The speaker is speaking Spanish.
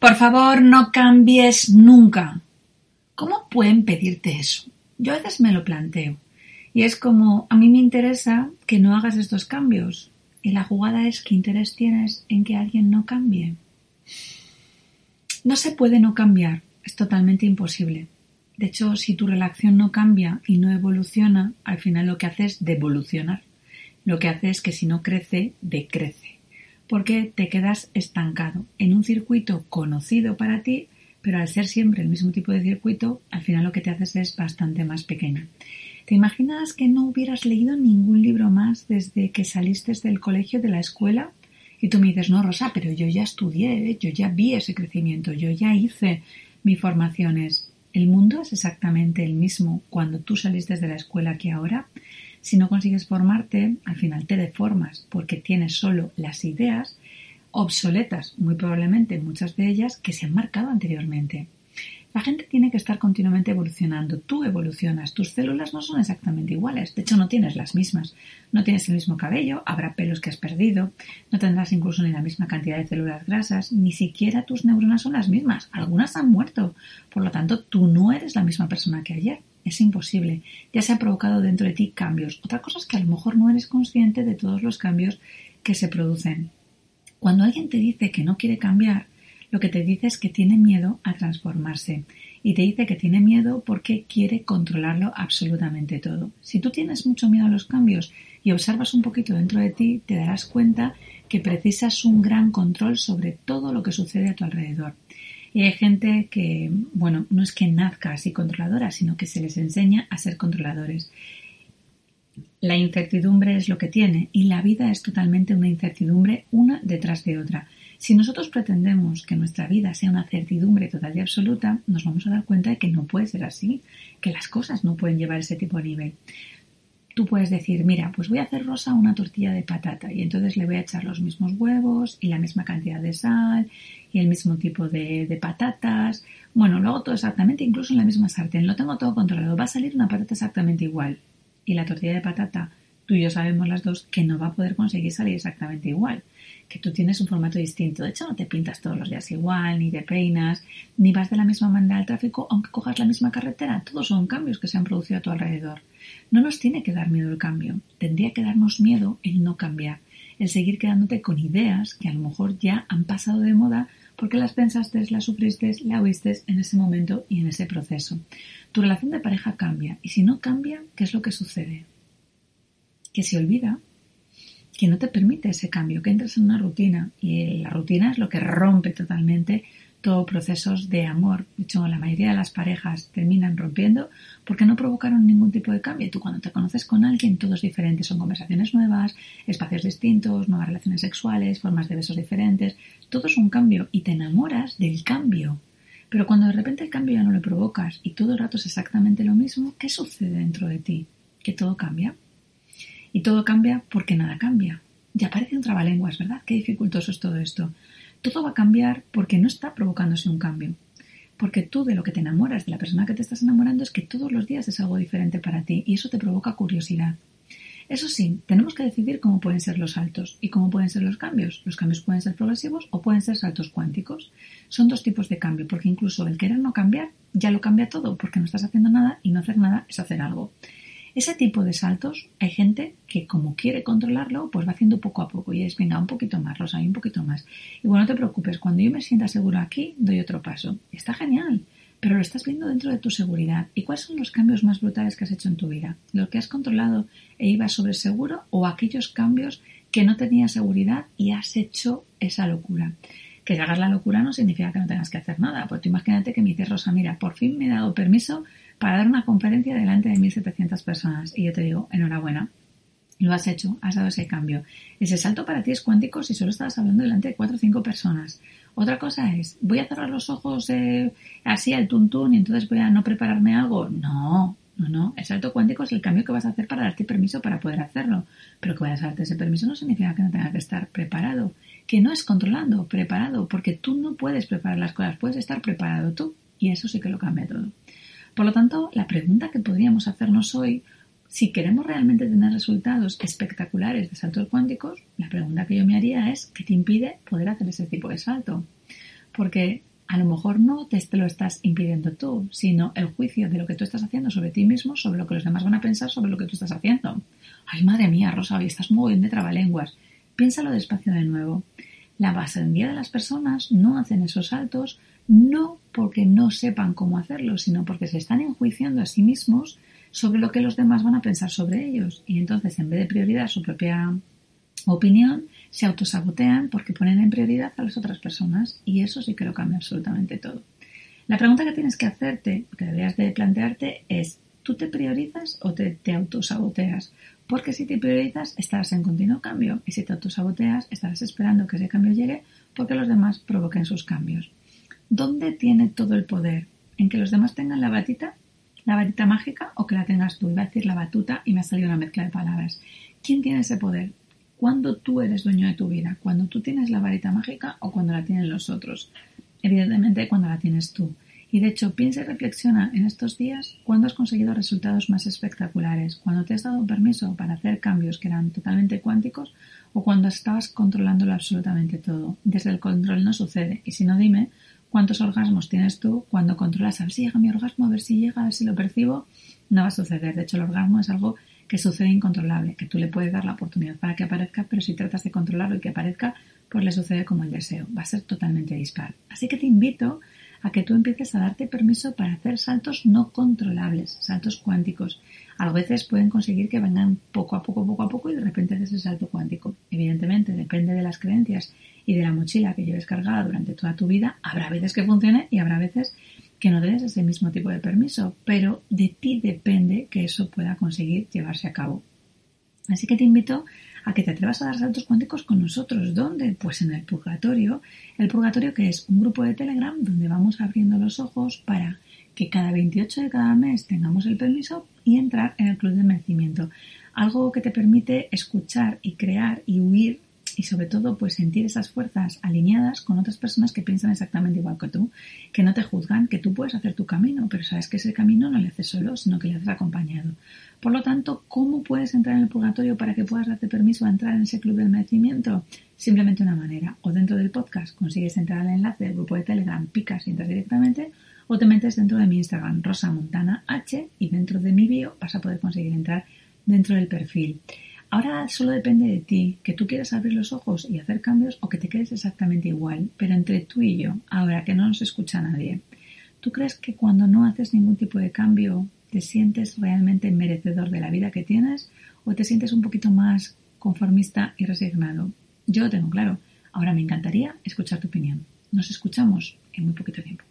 por favor, no cambies nunca. ¿Cómo pueden pedirte eso? Yo a veces me lo planteo. Y es como, a mí me interesa que no hagas estos cambios. Y la jugada es qué interés tienes en que alguien no cambie. No se puede no cambiar, es totalmente imposible. De hecho, si tu relación no cambia y no evoluciona, al final lo que hace es devolucionar. Lo que hace es que si no crece, decrece. Porque te quedas estancado en un circuito conocido para ti, pero al ser siempre el mismo tipo de circuito, al final lo que te haces es bastante más pequeño. ¿Te imaginas que no hubieras leído ningún libro más desde que saliste del colegio, de la escuela? Y tú me dices, no, Rosa, pero yo ya estudié, yo ya vi ese crecimiento, yo ya hice mis formaciones. El mundo es exactamente el mismo cuando tú saliste de la escuela que ahora. Si no consigues formarte, al final te deformas porque tienes solo las ideas obsoletas, muy probablemente muchas de ellas, que se han marcado anteriormente. La gente tiene que estar continuamente evolucionando. Tú evolucionas. Tus células no son exactamente iguales. De hecho, no tienes las mismas. No tienes el mismo cabello, habrá pelos que has perdido, no tendrás incluso ni la misma cantidad de células grasas, ni siquiera tus neuronas son las mismas. Algunas han muerto. Por lo tanto, tú no eres la misma persona que ayer. Es imposible. Ya se ha provocado dentro de ti cambios. Otra cosa es que a lo mejor no eres consciente de todos los cambios que se producen. Cuando alguien te dice que no quiere cambiar, lo que te dice es que tiene miedo a transformarse y te dice que tiene miedo porque quiere controlarlo absolutamente todo. Si tú tienes mucho miedo a los cambios y observas un poquito dentro de ti, te darás cuenta que precisas un gran control sobre todo lo que sucede a tu alrededor. Y hay gente que, bueno, no es que nazca así controladora, sino que se les enseña a ser controladores. La incertidumbre es lo que tiene y la vida es totalmente una incertidumbre una detrás de otra. Si nosotros pretendemos que nuestra vida sea una certidumbre total y absoluta, nos vamos a dar cuenta de que no puede ser así, que las cosas no pueden llevar ese tipo de nivel. Tú puedes decir, mira, pues voy a hacer rosa una tortilla de patata y entonces le voy a echar los mismos huevos y la misma cantidad de sal y el mismo tipo de, de patatas. Bueno, lo hago todo exactamente, incluso en la misma sartén. Lo tengo todo controlado. Va a salir una patata exactamente igual. Y la tortilla de patata, tú y yo sabemos las dos que no va a poder conseguir salir exactamente igual que tú tienes un formato distinto. De hecho, no te pintas todos los días igual, ni te peinas, ni vas de la misma manera al tráfico, aunque cojas la misma carretera. Todos son cambios que se han producido a tu alrededor. No nos tiene que dar miedo el cambio. Tendría que darnos miedo el no cambiar, el seguir quedándote con ideas que a lo mejor ya han pasado de moda porque las pensaste, las sufriste, la oíste en ese momento y en ese proceso. Tu relación de pareja cambia y si no cambia, ¿qué es lo que sucede? Que se olvida que no te permite ese cambio, que entras en una rutina y la rutina es lo que rompe totalmente todos procesos de amor. De hecho, la mayoría de las parejas terminan rompiendo porque no provocaron ningún tipo de cambio. Tú cuando te conoces con alguien, todo es diferente. Son conversaciones nuevas, espacios distintos, nuevas relaciones sexuales, formas de besos diferentes. Todo es un cambio y te enamoras del cambio. Pero cuando de repente el cambio ya no lo provocas y todo el rato es exactamente lo mismo, ¿qué sucede dentro de ti? Que todo cambia. Y todo cambia porque nada cambia. Ya parece un trabalenguas, ¿verdad? Qué dificultoso es todo esto. Todo va a cambiar porque no está provocándose un cambio. Porque tú de lo que te enamoras, de la persona que te estás enamorando, es que todos los días es algo diferente para ti y eso te provoca curiosidad. Eso sí, tenemos que decidir cómo pueden ser los saltos y cómo pueden ser los cambios. Los cambios pueden ser progresivos o pueden ser saltos cuánticos. Son dos tipos de cambio, porque incluso el querer no cambiar ya lo cambia todo, porque no estás haciendo nada y no hacer nada es hacer algo. Ese tipo de saltos hay gente que como quiere controlarlo, pues va haciendo poco a poco y es, venga, un poquito más, Rosa, y un poquito más. Y bueno, no te preocupes, cuando yo me sienta seguro aquí, doy otro paso. Está genial, pero lo estás viendo dentro de tu seguridad. ¿Y cuáles son los cambios más brutales que has hecho en tu vida? ¿Lo que has controlado e ibas sobre seguro o aquellos cambios que no tenías seguridad y has hecho esa locura? Que hagas la locura no significa que no tengas que hacer nada. Pues tú imagínate que me dices, Rosa, mira, por fin me he dado permiso para dar una conferencia delante de 1.700 personas. Y yo te digo, enhorabuena, lo has hecho, has dado ese cambio. Ese salto para ti es cuántico si solo estabas hablando delante de cuatro o cinco personas. Otra cosa es, ¿voy a cerrar los ojos eh, así al tuntún y entonces voy a no prepararme algo? No, no, no. El salto cuántico es el cambio que vas a hacer para darte permiso para poder hacerlo. Pero que vayas a darte ese permiso no significa que no tengas que estar preparado. Que no es controlando, preparado, porque tú no puedes preparar las cosas, puedes estar preparado tú. Y eso sí que lo cambia todo. Por lo tanto, la pregunta que podríamos hacernos hoy, si queremos realmente tener resultados espectaculares de saltos cuánticos, la pregunta que yo me haría es, ¿qué te impide poder hacer ese tipo de salto? Porque a lo mejor no te lo estás impidiendo tú, sino el juicio de lo que tú estás haciendo sobre ti mismo, sobre lo que los demás van a pensar sobre lo que tú estás haciendo. Ay, madre mía, Rosa, hoy estás muy bien de trabalenguas. Piénsalo despacio de nuevo. La mayoría de las personas no hacen esos saltos no porque no sepan cómo hacerlo, sino porque se están enjuiciando a sí mismos sobre lo que los demás van a pensar sobre ellos. Y entonces, en vez de prioridad su propia opinión, se autosabotean porque ponen en prioridad a las otras personas y eso sí que lo cambia absolutamente todo. La pregunta que tienes que hacerte, que deberías de plantearte es, ¿tú te priorizas o te, te autosaboteas? Porque si te priorizas estarás en continuo cambio y si te autosaboteas estarás esperando que ese cambio llegue porque los demás provoquen sus cambios. ¿Dónde tiene todo el poder? ¿En que los demás tengan la batita? ¿La varita mágica o que la tengas tú? Iba a decir la batuta y me ha salido una mezcla de palabras. ¿Quién tiene ese poder? cuando tú eres dueño de tu vida, cuando tú tienes la varita mágica o cuando la tienen los otros. Evidentemente cuando la tienes tú. Y de hecho, piensa y reflexiona en estos días cuándo has conseguido resultados más espectaculares, cuando te has dado permiso para hacer cambios que eran totalmente cuánticos o cuando estabas controlándolo absolutamente todo. Desde el control no sucede. Y si no, dime cuántos orgasmos tienes tú cuando controlas a ver si llega mi orgasmo, a ver si llega, a ver si lo percibo. No va a suceder. De hecho, el orgasmo es algo que sucede incontrolable, que tú le puedes dar la oportunidad para que aparezca, pero si tratas de controlarlo y que aparezca, pues le sucede como el deseo, va a ser totalmente dispar. Así que te invito a que tú empieces a darte permiso para hacer saltos no controlables, saltos cuánticos. A veces pueden conseguir que vengan poco a poco, poco a poco y de repente haces el salto cuántico. Evidentemente, depende de las creencias y de la mochila que lleves cargada durante toda tu vida. Habrá veces que funcione y habrá veces que no des ese mismo tipo de permiso, pero de ti depende que eso pueda conseguir llevarse a cabo. Así que te invito a que te atrevas a dar saltos cuánticos con nosotros. ¿Dónde? Pues en el purgatorio. El purgatorio que es un grupo de Telegram donde vamos abriendo los ojos para que cada 28 de cada mes tengamos el permiso y entrar en el club de merecimiento. Algo que te permite escuchar y crear y huir y sobre todo pues sentir esas fuerzas alineadas con otras personas que piensan exactamente igual que tú, que no te juzgan, que tú puedes hacer tu camino, pero sabes que ese camino no le haces solo, sino que le haces acompañado. Por lo tanto, ¿cómo puedes entrar en el purgatorio para que puedas darte permiso a entrar en ese club del merecimiento? Simplemente una manera, o dentro del podcast consigues entrar al enlace del grupo de Telegram, picas y entras directamente, o te metes dentro de mi Instagram, Rosa Montana H, y dentro de mi bio vas a poder conseguir entrar dentro del perfil. Ahora solo depende de ti, que tú quieras abrir los ojos y hacer cambios o que te quedes exactamente igual, pero entre tú y yo, ahora que no nos escucha nadie, ¿tú crees que cuando no haces ningún tipo de cambio te sientes realmente merecedor de la vida que tienes o te sientes un poquito más conformista y resignado? Yo lo tengo claro. Ahora me encantaría escuchar tu opinión. Nos escuchamos en muy poquito tiempo.